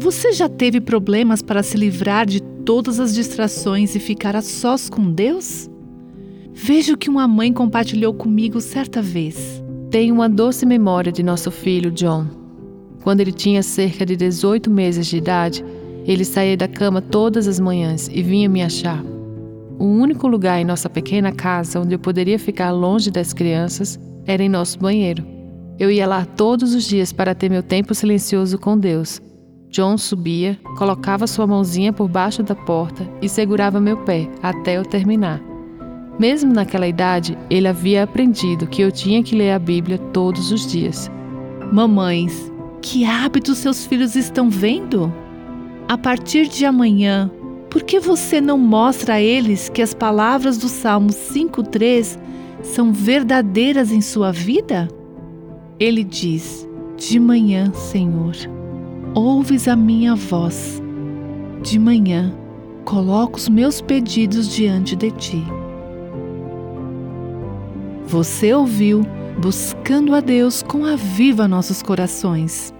Você já teve problemas para se livrar de todas as distrações e ficar a sós com Deus? Veja o que uma mãe compartilhou comigo certa vez. Tenho uma doce memória de nosso filho John. Quando ele tinha cerca de 18 meses de idade, ele saía da cama todas as manhãs e vinha me achar. O único lugar em nossa pequena casa onde eu poderia ficar longe das crianças era em nosso banheiro. Eu ia lá todos os dias para ter meu tempo silencioso com Deus. John subia, colocava sua mãozinha por baixo da porta e segurava meu pé até eu terminar. Mesmo naquela idade, ele havia aprendido que eu tinha que ler a Bíblia todos os dias. Mamães, que hábitos seus filhos estão vendo? A partir de amanhã, por que você não mostra a eles que as palavras do Salmo 5,3 são verdadeiras em sua vida? Ele diz: De manhã, Senhor, ouves a minha voz. De manhã, coloco os meus pedidos diante de ti. Você ouviu Buscando a Deus com a Viva Nossos Corações.